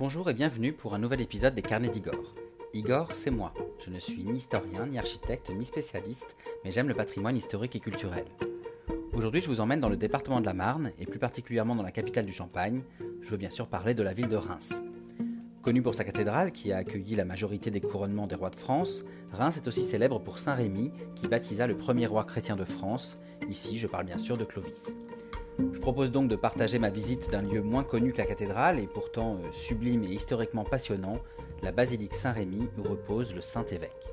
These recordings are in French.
Bonjour et bienvenue pour un nouvel épisode des Carnets d'Igor. Igor, c'est moi. Je ne suis ni historien, ni architecte, ni spécialiste, mais j'aime le patrimoine historique et culturel. Aujourd'hui, je vous emmène dans le département de la Marne, et plus particulièrement dans la capitale du Champagne. Je veux bien sûr parler de la ville de Reims. Connue pour sa cathédrale, qui a accueilli la majorité des couronnements des rois de France, Reims est aussi célèbre pour Saint Rémy, qui baptisa le premier roi chrétien de France. Ici, je parle bien sûr de Clovis. Je propose donc de partager ma visite d'un lieu moins connu que la cathédrale et pourtant euh, sublime et historiquement passionnant, la basilique Saint-Rémy où repose le Saint-Évêque.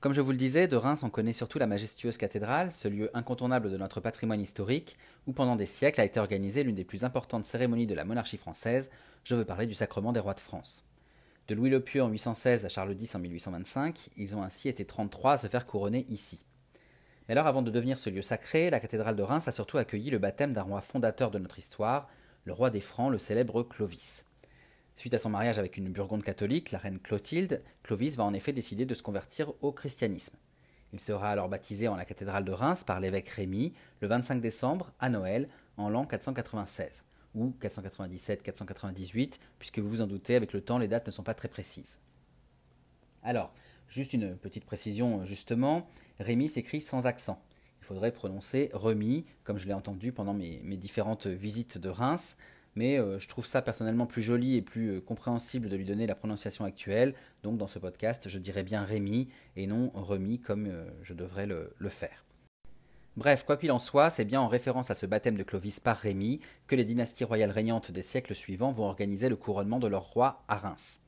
Comme je vous le disais, de Reims on connaît surtout la majestueuse cathédrale, ce lieu incontournable de notre patrimoine historique, où pendant des siècles a été organisée l'une des plus importantes cérémonies de la monarchie française, je veux parler du sacrement des rois de France. De Louis le Pieux en 816 à Charles X en 1825, ils ont ainsi été 33 à se faire couronner ici. Alors, avant de devenir ce lieu sacré, la cathédrale de Reims a surtout accueilli le baptême d'un roi fondateur de notre histoire, le roi des Francs, le célèbre Clovis. Suite à son mariage avec une Burgonde catholique, la reine Clotilde, Clovis va en effet décider de se convertir au christianisme. Il sera alors baptisé en la cathédrale de Reims par l'évêque Rémy le 25 décembre à Noël en l'an 496 ou 497-498, puisque vous vous en doutez, avec le temps, les dates ne sont pas très précises. Alors, Juste une petite précision, justement, Rémi s'écrit sans accent. Il faudrait prononcer remis, comme je l'ai entendu pendant mes, différentes visites de Reims, mais euh, je trouve ça personnellement plus joli et plus euh, compréhensible de lui donner la prononciation actuelle. Donc dans ce podcast, je dirais bien Rémi et non remis comme je devrais le, le faire. Bref, quoi qu'il en soit, c'est bien en référence à ce baptême de Clovis par Rémi que les dynasties royales régnantes des siècles suivants vont organiser le couronnement de leur roi à Reims.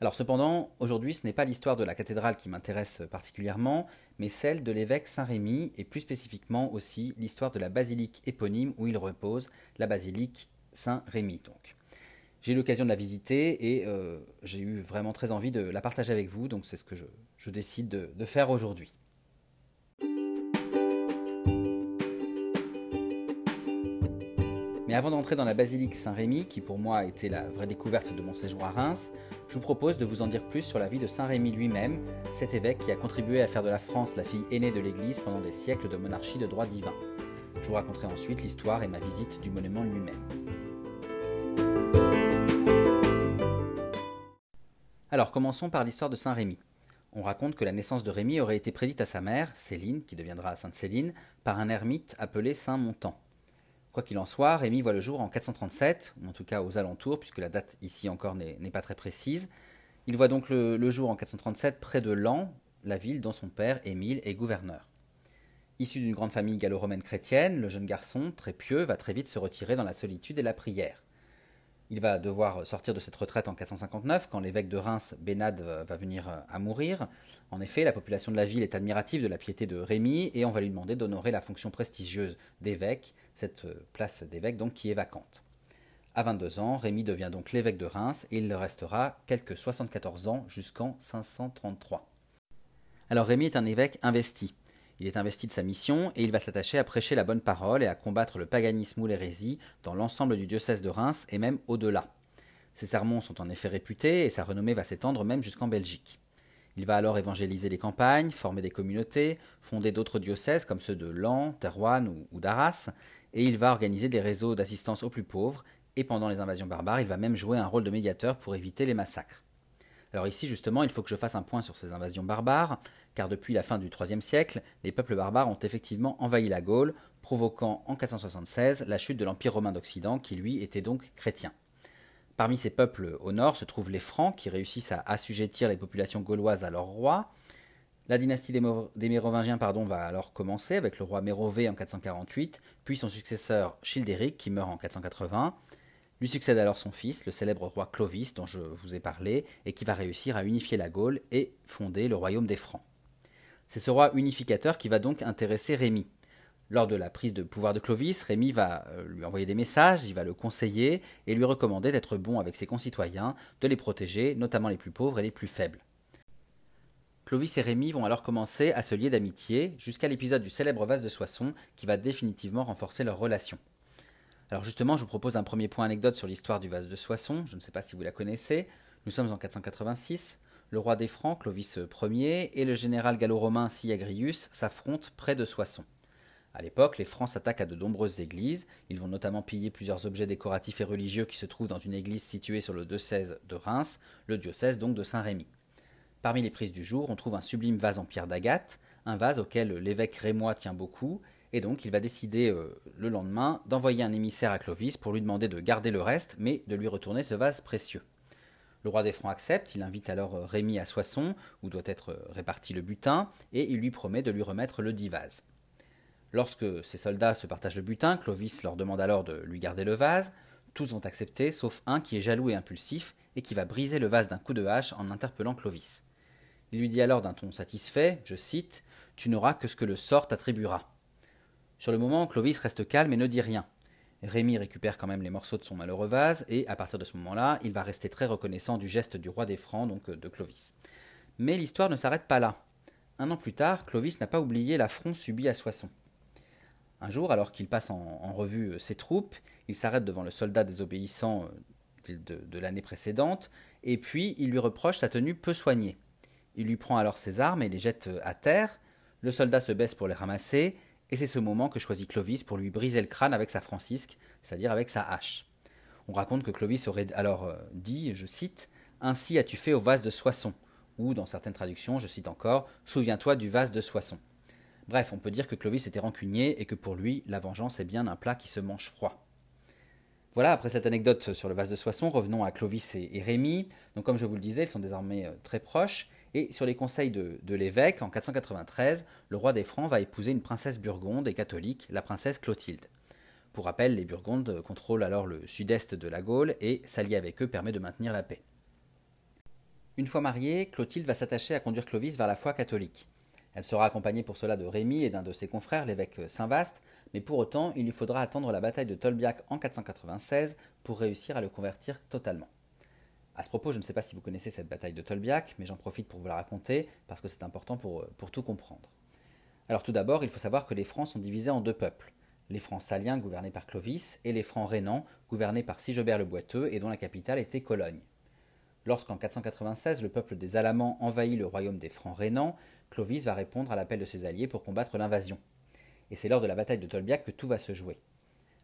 Alors cependant, aujourd'hui, ce n'est pas l'histoire de la cathédrale qui m'intéresse particulièrement, mais celle de l'évêque Saint-Rémy, et plus spécifiquement aussi l'histoire de la basilique éponyme où il repose, la basilique Saint-Rémy. Donc. J'ai eu l'occasion de la visiter et euh, j'ai eu vraiment très envie de la partager avec vous, donc c'est ce que je, décide de faire aujourd'hui. Avant d'entrer dans la basilique Saint-Rémy, qui pour moi a été la vraie découverte de mon séjour à Reims, je vous propose de vous en dire plus sur la vie de Saint-Rémy lui-même, cet évêque qui a contribué à faire de la France la fille aînée de l'Église pendant des siècles de monarchie de droit divin. Je vous raconterai ensuite l'histoire et ma visite du monument lui-même. Alors commençons par l'histoire de Saint-Rémy. On raconte que la naissance de Rémy aurait été prédite à sa mère, Céline, qui deviendra Sainte Céline, par un ermite appelé Saint Montan. Quoi qu'il en soit, Rémy voit le jour en 437, ou en tout cas aux alentours, puisque la date ici encore n'est pas très précise. Il voit donc le, jour en 437 près de Lan, la ville dont son père, Émile, est gouverneur. Issu d'une grande famille gallo-romaine chrétienne, le jeune garçon, très pieux, va très vite se retirer dans la solitude et la prière. Il va devoir sortir de cette retraite en 459 quand l'évêque de Reims, Bénade, va venir à mourir. En effet, la population de la ville est admirative de la piété de Rémy et on va lui demander d'honorer la fonction prestigieuse d'évêque, cette place d'évêque donc qui est vacante. À 22 ans, Rémy devient donc l'évêque de Reims et il le restera quelques 74 ans jusqu'en 533. Alors Rémy est un évêque investi. Il est investi de sa mission et il va s'attacher à prêcher la bonne parole et à combattre le paganisme ou l'hérésie dans l'ensemble du diocèse de Reims et même au-delà. Ses sermons sont en effet réputés et sa renommée va s'étendre même jusqu'en Belgique. Il va alors évangéliser les campagnes, former des communautés, fonder d'autres diocèses comme ceux de Lan, Terouanne ou, ou d'Arras, et il va organiser des réseaux d'assistance aux plus pauvres, et pendant les invasions barbares, il va même jouer un rôle de médiateur pour éviter les massacres. Alors ici, justement, il faut que je fasse un point sur ces invasions barbares, car depuis la fin du IIIe siècle, les peuples barbares ont effectivement envahi la Gaule, provoquant en 476 la chute de l'Empire romain d'Occident, qui lui était donc chrétien. Parmi ces peuples au nord se trouvent les Francs, qui réussissent à assujettir les populations gauloises à leur roi. La dynastie des, Mérovingiens pardon, va alors commencer avec le roi Mérové en 448, puis son successeur Childéric qui meurt en 480. Lui succède alors son fils, le célèbre roi Clovis dont je vous ai parlé, et qui va réussir à unifier la Gaule et fonder le royaume des Francs. C'est ce roi unificateur qui va donc intéresser Rémy. Lors de la prise de pouvoir de Clovis, Rémy va euh, lui envoyer des messages, il va le conseiller et lui recommander d'être bon avec ses concitoyens, de les protéger, notamment les plus pauvres et les plus faibles. Clovis et Rémy vont alors commencer à se lier d'amitié jusqu'à l'épisode du célèbre vase de Soissons qui va définitivement renforcer leur relation. Alors justement, je vous propose un premier point anecdote sur l'histoire du vase de Soissons, je ne sais pas si vous la connaissez. Nous sommes en 486, le roi des Francs, Clovis Ier, et le général gallo-romain Siagrius s'affrontent près de Soissons. À l'époque, les Francs s'attaquent à de nombreuses églises. Ils vont notamment piller plusieurs objets décoratifs et religieux qui se trouvent dans une église située sur le diocèse de Reims, le diocèse donc de Saint-Rémy. Parmi les prises du jour, on trouve un sublime vase en pierre d'agate, un vase auquel l'évêque rémois tient beaucoup, et donc il va décider euh, le lendemain d'envoyer un émissaire à Clovis pour lui demander de garder le reste, mais de lui retourner ce vase précieux. Le roi des Francs accepte, il invite alors euh, Rémy à Soissons, où doit être euh, réparti le butin, et il lui promet de lui remettre le dit vase. Lorsque ces soldats se partagent le butin, Clovis leur demande alors de lui garder le vase. Tous vont accepter, sauf un qui est jaloux et impulsif, et qui va briser le vase d'un coup de hache en interpellant Clovis. Il lui dit alors d'un ton satisfait, je cite, Tu n'auras que ce que le sort t'attribuera. Sur le moment, Clovis reste calme et ne dit rien. Rémy récupère quand même les morceaux de son malheureux vase, et à partir de ce moment-là, il va rester très reconnaissant du geste du roi des Francs, donc de Clovis. Mais l'histoire ne s'arrête pas là. Un an plus tard, Clovis n'a pas oublié l'affront subi à Soissons. Un jour, alors qu'il passe en, revue euh, ses troupes, il s'arrête devant le soldat désobéissant euh, de, l'année précédente, et puis il lui reproche sa tenue peu soignée. Il lui prend alors ses armes et les jette euh, à terre, le soldat se baisse pour les ramasser, et c'est ce moment que choisit Clovis pour lui briser le crâne avec sa francisque, c'est-à-dire avec sa hache. On raconte que Clovis aurait alors dit, je cite, Ainsi as-tu fait au vase de Soissons, ou dans certaines traductions, je cite encore, Souviens-toi du vase de Soissons. Bref, on peut dire que Clovis était rancunier et que pour lui, la vengeance est bien un plat qui se mange froid. Voilà, après cette anecdote sur le vase de Soissons, revenons à Clovis et, Rémy. Donc, comme je vous le disais, ils sont désormais euh, très proches. Et sur les conseils de, l'évêque, en 493, le roi des Francs va épouser une princesse burgonde et catholique, la princesse Clotilde. Pour rappel, les Burgondes contrôlent alors le sud-est de la Gaule et s'allier avec eux permet de maintenir la paix. Une fois mariée, Clotilde va s'attacher à conduire Clovis vers la foi catholique. Elle sera accompagnée pour cela de Rémy et d'un de ses confrères, l'évêque Saint-Vaast, mais pour autant, il lui faudra attendre la bataille de Tolbiac en 496 pour réussir à le convertir totalement. À ce propos, je ne sais pas si vous connaissez cette bataille de Tolbiac, mais j'en profite pour vous la raconter parce que c'est important pour, pour tout comprendre. Alors tout d'abord, il faut savoir que les Francs sont divisés en deux peuples. Les Francs saliens gouvernés par Clovis et les Francs rhénans gouvernés par Sigebert le Boiteux et dont la capitale était Cologne. Lorsqu'en 496 le peuple des Alamans envahit le royaume des Francs rhénans, Clovis va répondre à l'appel de ses alliés pour combattre l'invasion. Et c'est lors de la bataille de Tolbiac que tout va se jouer.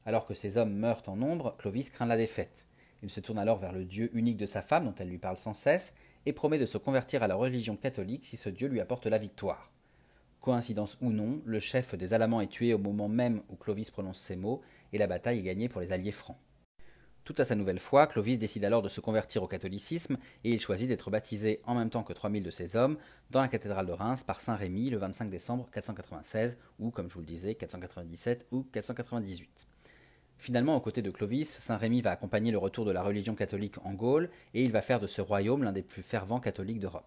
Alors que ses hommes meurent en nombre, Clovis craint la défaite. Il se tourne alors vers le Dieu unique de sa femme, dont elle lui parle sans cesse, et promet de se convertir à la religion catholique si ce Dieu lui apporte la victoire. Coïncidence ou non, le chef des Alamans est tué au moment même où Clovis prononce ces mots, et la bataille est gagnée pour les alliés francs. Tout à sa nouvelle foi, Clovis décide alors de se convertir au catholicisme et il choisit d'être baptisé en même temps que 3000 de ses hommes dans la cathédrale de Reims par Saint Rémy le 25 décembre 496 ou, comme je vous le disais, 497 ou 498. Finalement, aux côtés de Clovis, Saint Rémy va accompagner le retour de la religion catholique en Gaule et il va faire de ce royaume l'un des plus fervents catholiques d'Europe.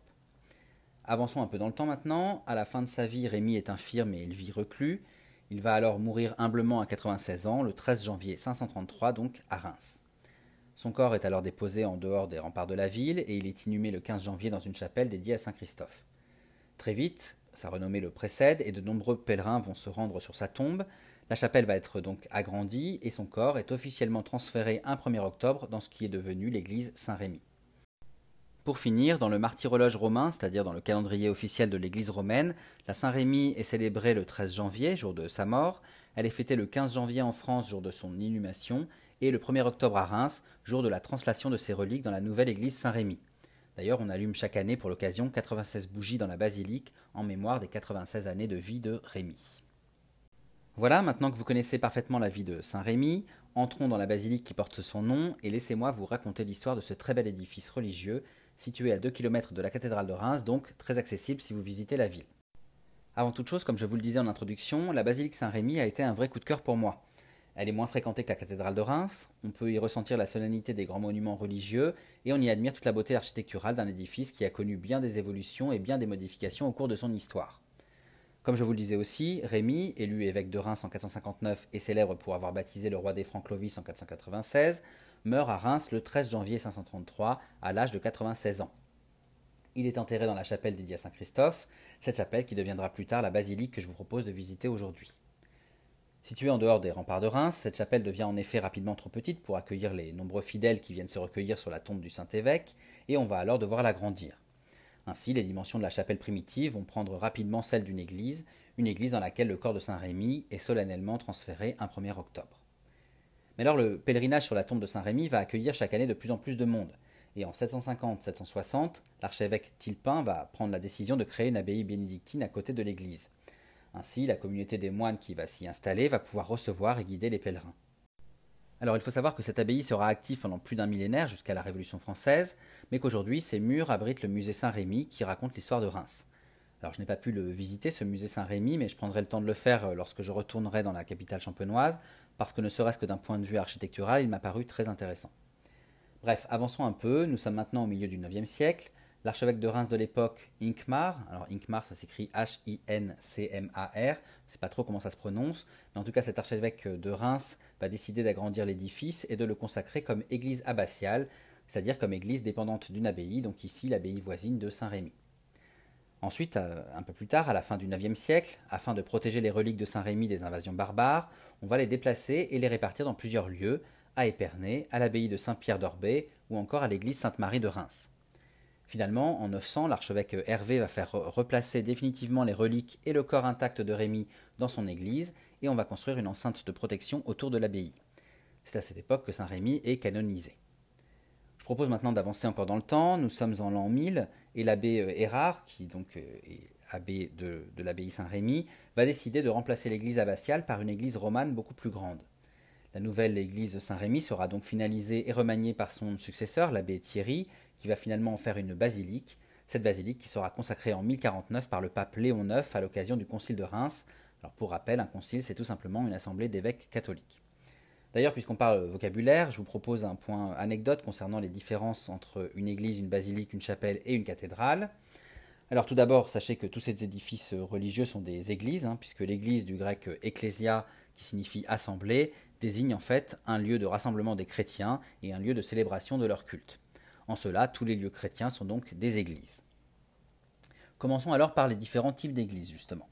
Avançons un peu dans le temps maintenant. À la fin de sa vie, Rémy est infirme et il vit reclus. Il va alors mourir humblement à 96 ans, le 13 janvier 533, donc à Reims. Son corps est alors déposé en dehors des remparts de la ville et il est inhumé le 15 janvier dans une chapelle dédiée à Saint Christophe. Très vite, sa renommée le précède et de nombreux pèlerins vont se rendre sur sa tombe. La chapelle va être donc agrandie et son corps est officiellement transféré un 1er octobre dans ce qui est devenu l'église Saint-Rémy. Pour finir, dans le martyrologe romain, c'est-à-dire dans le calendrier officiel de l'église romaine, la Saint-Rémy est célébrée le 13 janvier, jour de sa mort. Elle est fêtée le 15 janvier en France, jour de son inhumation, et le 1er octobre à Reims, jour de la translation de ses reliques dans la nouvelle église Saint-Rémy. D'ailleurs, on allume chaque année pour l'occasion 96 bougies dans la basilique en mémoire des 96 années de vie de Rémy. Voilà, maintenant que vous connaissez parfaitement la vie de Saint Rémy, entrons dans la basilique qui porte son nom et laissez-moi vous raconter l'histoire de ce très bel édifice religieux situé à 2 km de la cathédrale de Reims, donc très accessible si vous visitez la ville. Avant toute chose, comme je vous le disais en introduction, la basilique Saint-Rémy a été un vrai coup de cœur pour moi. Elle est moins fréquentée que la cathédrale de Reims, on peut y ressentir la solennité des grands monuments religieux, et on y admire toute la beauté architecturale d'un édifice qui a connu bien des évolutions et bien des modifications au cours de son histoire. Comme je vous le disais aussi, Rémy, élu évêque de Reims en 459 et célèbre pour avoir baptisé le roi des Francs Clovis en 496, meurt à Reims le 13 janvier 533 à l'âge de 96 ans. Il est enterré dans la chapelle dédiée à Saint Christophe, cette chapelle qui deviendra plus tard la basilique que je vous propose de visiter aujourd'hui. Située en dehors des remparts de Reims, cette chapelle devient en effet rapidement trop petite pour accueillir les nombreux fidèles qui viennent se recueillir sur la tombe du Saint-Évêque, et on va alors devoir l'agrandir. Ainsi, les dimensions de la chapelle primitive vont prendre rapidement celles d'une église, une église dans laquelle le corps de Saint Rémy est solennellement transféré un 1er octobre. Mais alors le pèlerinage sur la tombe de Saint Rémy va accueillir chaque année de plus en plus de monde. Et en 750-760, l'archevêque Tilpin va prendre la décision de créer une abbaye bénédictine à côté de l'église. Ainsi, la communauté des moines qui va s'y installer va pouvoir recevoir et guider les pèlerins. Alors il faut savoir que cette abbaye sera active pendant plus d'un millénaire jusqu'à la Révolution française, mais qu'aujourd'hui ses murs abritent le musée Saint-Rémy qui raconte l'histoire de Reims. Alors je n'ai pas pu le visiter, ce musée Saint-Rémy, mais je prendrai le temps de le faire euh, lorsque je retournerai dans la capitale champenoise, parce que ne serait-ce que d'un point de vue architectural, il m'a paru très intéressant. Bref, avançons un peu, nous sommes maintenant au milieu du IXe siècle, L'archevêque de Reims de l'époque, Inkmar, alors Inkmar ça s'écrit H-I-N-C-M-A-R, je sais pas trop comment ça se prononce, mais en tout cas cet archevêque de Reims va décider d'agrandir l'édifice et de le consacrer comme église abbatiale, c'est-à-dire comme église dépendante d'une abbaye, donc ici l'abbaye voisine de Saint-Rémy. Ensuite, euh, un peu plus tard, à la fin du IXe siècle, afin de protéger les reliques de Saint-Rémy des invasions barbares, on va les déplacer et les répartir dans plusieurs lieux, à Épernay, à l'abbaye de Saint-Pierre d'Orbay ou encore à l'église Sainte-Marie de Reims. Finalement, en 900, l'archevêque Hervé va faire replacer définitivement les reliques et le corps intact de Rémy dans son église, et on va construire une enceinte de protection autour de l'abbaye. C'est à cette époque que Saint Rémy est canonisé. Je propose maintenant d'avancer encore dans le temps. Nous sommes en l'an 1000 et l'abbé euh, Hérard, qui donc euh, est abbé de, de l'abbaye Saint-Rémy, va décider de remplacer l'église abbatiale par une église romane beaucoup plus grande. La nouvelle église Saint-Rémy sera donc finalisée et remaniée par son successeur, l'abbé Thierry, qui va finalement en faire une basilique, cette basilique qui sera consacrée en 1049 par le pape Léon IX à l'occasion du concile de Reims. Alors pour rappel, un concile, c'est tout simplement une assemblée d'évêques catholiques. D'ailleurs, puisqu'on parle vocabulaire, je vous propose un point anecdote concernant les différences entre une église, une basilique, une chapelle et une cathédrale. Alors tout d'abord, sachez que tous ces édifices religieux sont des églises, hein, puisque l'église du grec ecclésia, qui signifie assemblée, désigne en fait un lieu de rassemblement des chrétiens et un lieu de célébration de leur culte. En cela, tous les lieux chrétiens sont donc des églises. Commençons alors par les différents types d'églises, justement.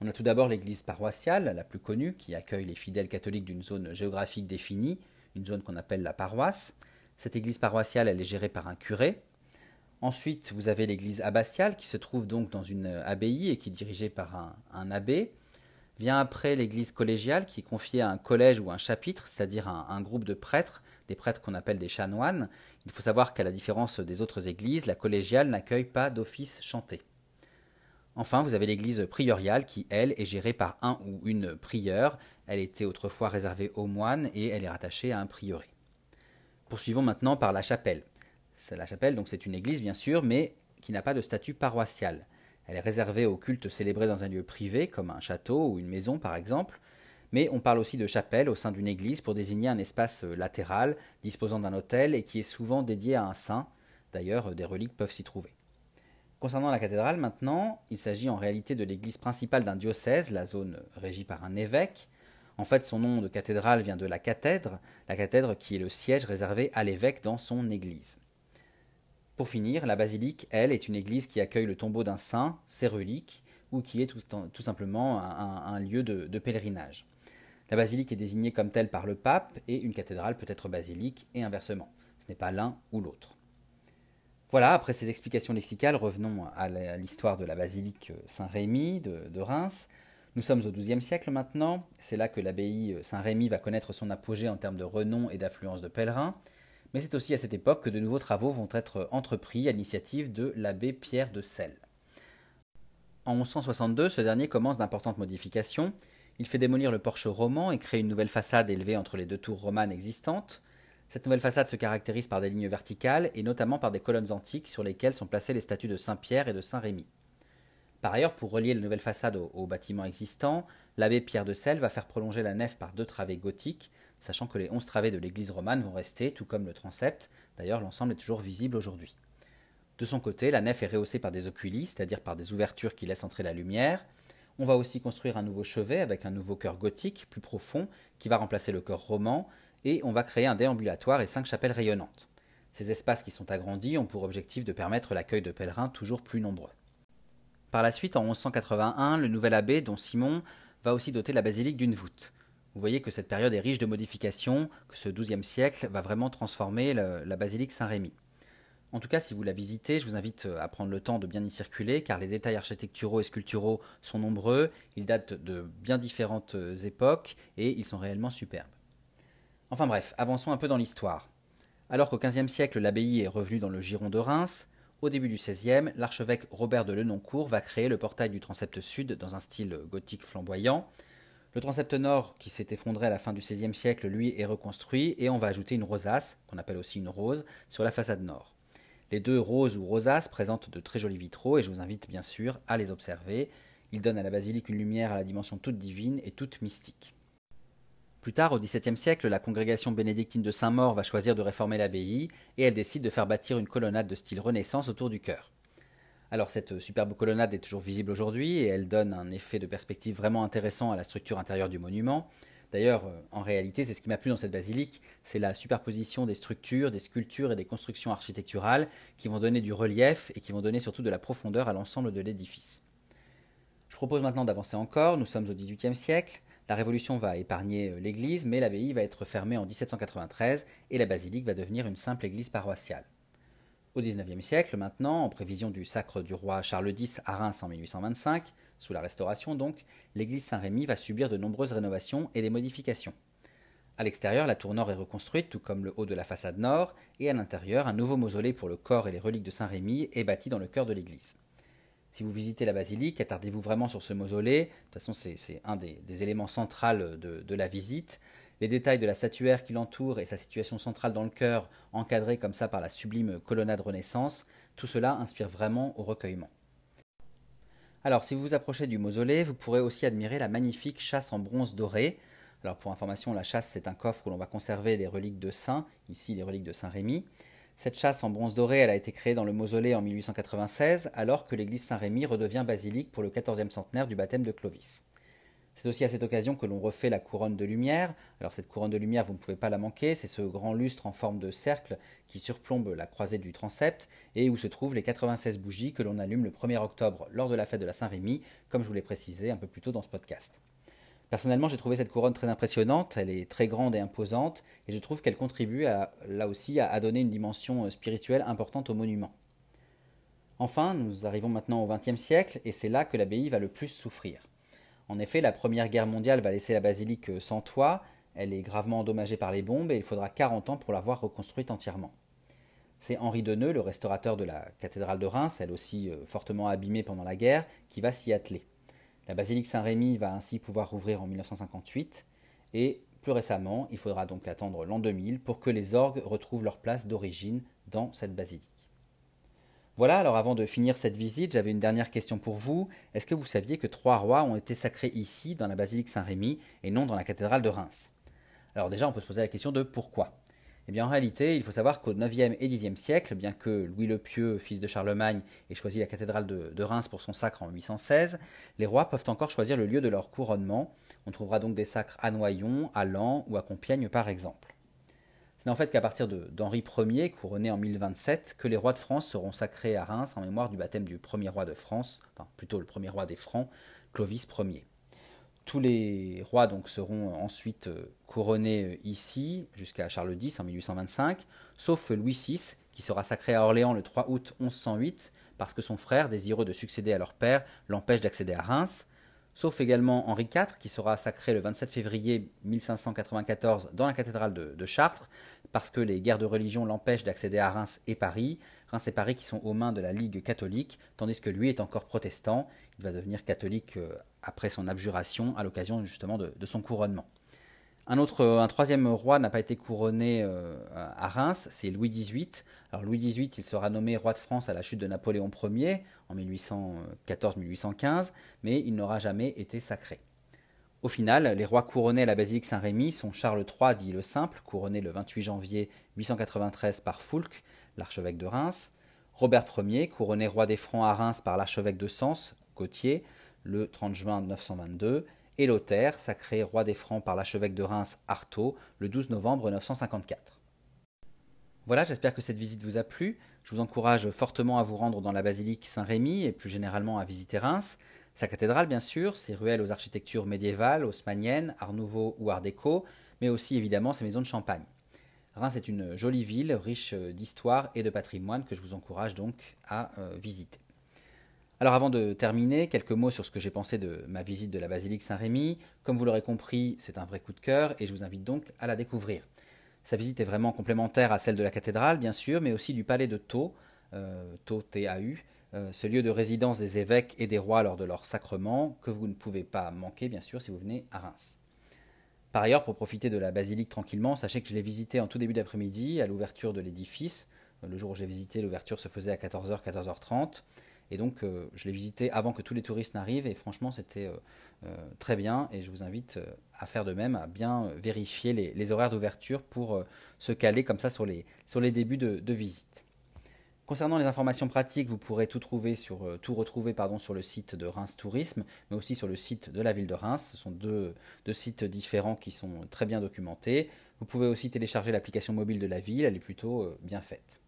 On a tout d'abord l'église paroissiale, la plus connue, qui accueille les fidèles catholiques d'une zone géographique définie, une zone qu'on appelle la paroisse. Cette église paroissiale, elle est gérée par un curé. Ensuite, vous avez l'église abbatiale, qui se trouve donc dans une abbaye et qui est dirigée par un, un abbé. Vient après l'église collégiale, qui est confiée à un collège ou un chapitre, c'est-à-dire un, un, groupe de prêtres, des prêtres qu'on appelle des chanoines. Il faut savoir qu'à la différence des autres églises, la collégiale n'accueille pas d'office chanté. Enfin, vous avez l'église prioriale qui, elle, est gérée par un ou une prieure. Elle était autrefois réservée aux moines et elle est rattachée à un prieuré. Poursuivons maintenant par la chapelle. La chapelle, donc, c'est une église, bien sûr, mais qui n'a pas de statut paroissial. Elle est réservée au culte célébré dans un lieu privé, comme un château ou une maison par exemple, mais on parle aussi de chapelle au sein d'une église pour désigner un espace euh, latéral disposant d'un autel et qui est souvent dédié à un saint. D'ailleurs, euh, des reliques peuvent s'y trouver. Concernant la cathédrale maintenant, il s'agit en réalité de l'église principale d'un diocèse, la zone régie par un évêque. En fait, son nom de cathédrale vient de la cathèdre, la cathèdre qui est le siège réservé à l'évêque dans son église. Pour finir, la basilique, elle, est une église qui accueille le tombeau d'un saint, ses reliques, ou qui est tout, simplement un, lieu de, pèlerinage. La basilique est désignée comme telle par le pape, et une cathédrale peut être basilique, et inversement. Ce n'est pas l'un ou l'autre. Voilà, après ces explications lexicales, revenons à l'histoire de la basilique Saint-Rémy de, de, Reims. Nous sommes au XIIe siècle maintenant, c'est là que l'abbaye Saint-Rémy va connaître son apogée en termes de renom et d'affluence de pèlerins mais c'est aussi à cette époque que de nouveaux travaux vont être entrepris à l'initiative de l'abbé Pierre de Selle. En 1162, ce dernier commence d'importantes modifications. Il fait démolir le porche roman et crée une nouvelle façade élevée entre les deux tours romanes existantes. Cette nouvelle façade se caractérise par des lignes verticales et notamment par des colonnes antiques sur lesquelles sont placées les statues de Saint-Pierre et de Saint-Rémy. Par ailleurs, pour relier la nouvelle façade au, bâtiment existant, l'abbé Pierre de Selle va faire prolonger la nef par deux travées gothiques sachant que les onze travées de l'église romane vont rester, tout comme le transept. D'ailleurs, l'ensemble est toujours visible aujourd'hui. De son côté, la nef est rehaussée par des oculis, c'est-à-dire par des ouvertures qui laissent entrer la lumière. On va aussi construire un nouveau chevet avec un nouveau chœur gothique plus profond qui va remplacer le chœur roman, et on va créer un déambulatoire et cinq chapelles rayonnantes. Ces espaces qui sont agrandis ont pour objectif de permettre l'accueil de pèlerins toujours plus nombreux. Par la suite, en 1181, le nouvel abbé, dont Simon, va aussi doter la basilique d'une voûte. Vous voyez que cette période est riche de modifications, que ce XIIe siècle va vraiment transformer la basilique Saint-Rémy. En tout cas, si vous la visitez, je vous invite à prendre le temps de bien y circuler, car les détails architecturaux et sculpturaux sont nombreux, ils datent de bien différentes époques, et ils sont réellement superbes. Enfin bref, avançons un peu dans l'histoire. Alors qu'au XVe siècle, l'abbaye est revenue dans le giron de Reims, au début du XVIe, l'archevêque Robert de Lenoncourt va créer le portail du transept sud dans un style gothique flamboyant. Le transept nord, qui s'est effondré à la fin du XVIe siècle, lui est reconstruit et on va ajouter une rosace, qu'on appelle aussi une rose, sur la façade nord. Les deux roses ou rosaces présentent de très jolis vitraux et je vous invite bien sûr à les observer. Ils donnent à la basilique une lumière à la dimension toute divine et toute mystique. Plus tard, au XVIIe siècle, la congrégation bénédictine de Saint-Maur va choisir de réformer l'abbaye et elle décide de faire bâtir une colonnade de style Renaissance autour du chœur. Alors cette superbe colonnade est toujours visible aujourd'hui et elle donne un effet de perspective vraiment intéressant à la structure intérieure du monument. D'ailleurs, euh, en réalité, c'est ce qui m'a plu dans cette basilique, c'est la superposition des structures, des sculptures et des constructions architecturales qui vont donner du relief et qui vont donner surtout de la profondeur à l'ensemble de l'édifice. Je propose maintenant d'avancer encore, nous sommes au XVIIIe siècle, la Révolution va épargner euh, l'église, mais l'abbaye va être fermée en 1793 et la basilique va devenir une simple église paroissiale. Au XIXe siècle, maintenant, en prévision du sacre du roi Charles X à Reims en 1825, sous la Restauration donc, l'église Saint-Rémy va subir de nombreuses rénovations et des modifications. À l'extérieur, la tour nord est reconstruite, tout comme le haut de la façade nord, et à l'intérieur, un nouveau mausolée pour le corps et les reliques de Saint-Rémy est bâti dans le cœur de l'église. Si vous visitez la basilique, attardez-vous vraiment sur ce mausolée. De toute façon, c'est un des, éléments centraux de, la visite. Les détails de la statuaire qui l'entoure et sa situation centrale dans le cœur, encadrée comme ça par la sublime colonnade Renaissance, tout cela inspire vraiment au recueillement. Alors, si vous vous approchez du mausolée, vous pourrez aussi admirer la magnifique chasse en bronze doré. Alors, pour information, la chasse, c'est un coffre où l'on va conserver des reliques de saints, ici les reliques de Saint Rémy. Cette chasse en bronze doré, elle a été créée dans le mausolée en 1896, alors que l'église Saint-Rémy redevient basilique pour le 14e centenaire du baptême de Clovis. C'est aussi à cette occasion que l'on refait la couronne de lumière. Alors cette couronne de lumière, vous ne pouvez pas la manquer, c'est ce grand lustre en forme de cercle qui surplombe la croisée du transept et où se trouvent les 96 bougies que l'on allume le 1er octobre lors de la fête de la Saint-Rémy, comme je vous l'ai précisé un peu plus tôt dans ce podcast. Personnellement, j'ai trouvé cette couronne très impressionnante, elle est très grande et imposante, et je trouve qu'elle contribue là aussi à, donner une dimension euh, spirituelle importante au monument. Enfin, nous arrivons maintenant au XXe siècle, et c'est là que l'abbaye va le plus souffrir. En effet, la Première Guerre mondiale va laisser la basilique euh, sans toit, elle est gravement endommagée par les bombes, et il faudra 40 ans pour la voir reconstruite entièrement. C'est Henri Deneux, le restaurateur de la cathédrale de Reims, elle aussi euh, fortement abîmée pendant la guerre, qui va s'y atteler. La basilique Saint-Rémy va ainsi pouvoir rouvrir en 1958 et plus récemment, il faudra donc attendre l'an 2000 pour que les orgues retrouvent leur place d'origine dans cette basilique. Voilà, alors avant de finir cette visite, j'avais une dernière question pour vous. Est-ce que vous saviez que trois rois ont été sacrés ici, dans la basilique Saint-Rémy, et non dans la cathédrale de Reims? Alors déjà, on peut se poser la question de pourquoi eh bien, en réalité, il faut savoir qu'au IXe et Xe siècle, bien que Louis le Pieux, fils de Charlemagne, ait choisi la cathédrale de, Reims pour son sacre en 816, les rois peuvent encore choisir le lieu de leur couronnement. On trouvera donc des sacres à Noyon, à Lens ou à Compiègne par exemple. C'est en fait qu'à partir d'Henri Ier, couronné en 1027, que les rois de France seront sacrés à Reims en mémoire du baptême du premier roi de France, enfin plutôt le premier roi des Francs, Clovis Ier. Tous les rois donc seront ensuite euh, couronnés euh, ici jusqu'à Charles X en 1825, sauf Louis VI qui sera sacré à Orléans le 3 août 1108 parce que son frère, désireux de succéder à leur père, l'empêche d'accéder à Reims, sauf également Henri IV qui sera sacré le 27 février 1594 dans la cathédrale de, Chartres parce que les guerres de religion l'empêchent d'accéder à Reims et Paris, Reims et Paris qui sont aux mains de la Ligue catholique, tandis que lui est encore protestant, il va devenir catholique euh, après son abjuration à l'occasion justement de, son couronnement. Un, autre, un troisième roi n'a pas été couronné euh, à Reims, c'est Louis XVIII. Louis XVIII, sera nommé roi de France à la chute de Napoléon Ier en 1814-1815, mais il n'aura jamais été sacré. Au final, les rois couronnés à la basilique Saint-Rémy sont Charles III, dit le Simple, couronné le 28 janvier 893 par Foulques, l'archevêque de Reims, Robert Ier, couronné roi des Francs à Reims par l'archevêque de Sens, Gauthier, le 30 juin 922, et Lothaire, sacré roi des Francs par l'archevêque de Reims Artaud, le 12 novembre 954. Voilà, j'espère que cette visite vous a plu. Je vous encourage fortement à vous rendre dans la basilique Saint-Rémy et plus généralement à visiter Reims. Sa cathédrale, bien sûr, ses ruelles aux architectures médiévales, haussmanniennes, Art Nouveau ou Art déco, mais aussi évidemment ses maisons de champagne. Reims est une jolie ville, riche d'histoire et de patrimoine que je vous encourage donc à visiter. Alors avant de terminer, quelques mots sur ce que j'ai pensé de ma visite de la basilique Saint-Rémy. Comme vous l'aurez compris, c'est un vrai coup de cœur et je vous invite donc à la découvrir. Sa visite est vraiment complémentaire à celle de la cathédrale, bien sûr, mais aussi du palais de Thau, euh, T-A-U, euh, ce lieu de résidence des évêques et des rois lors de leur sacrement, que vous ne pouvez pas manquer, bien sûr, si vous venez à Reims. Par ailleurs, pour profiter de la basilique tranquillement, sachez que je l'ai visité en tout début d'après-midi, à l'ouverture de l'édifice. Le jour où j'ai visité, l'ouverture se faisait à 14h, 14h30. Et donc, euh, je l'ai visité avant que tous les touristes n'arrivent. Et franchement, c'était euh, euh, très bien. Et je vous invite à faire de même, à bien vérifier les, horaires d'ouverture pour se caler comme ça sur les, sur les débuts de, visite. Concernant les informations pratiques, vous pourrez tout, trouver sur, tout retrouver pardon, sur le site de Reims Tourisme, mais aussi sur le site de la ville de Reims. Ce sont deux, deux sites différents qui sont très bien documentés. Vous pouvez aussi télécharger l'application mobile de la ville, elle est plutôt bien faite.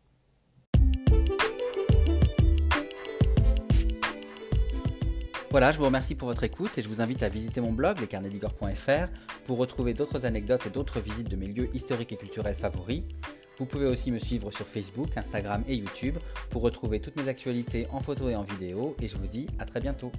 Voilà, je vous remercie pour votre écoute et je vous invite à visiter mon blog, lescarnetsdigor.fr, pour retrouver d'autres anecdotes et d'autres visites de mes lieux historiques et culturels favoris. Vous pouvez aussi me suivre sur Facebook, Instagram et YouTube pour retrouver toutes mes actualités en photo et en vidéo et je vous dis à très bientôt.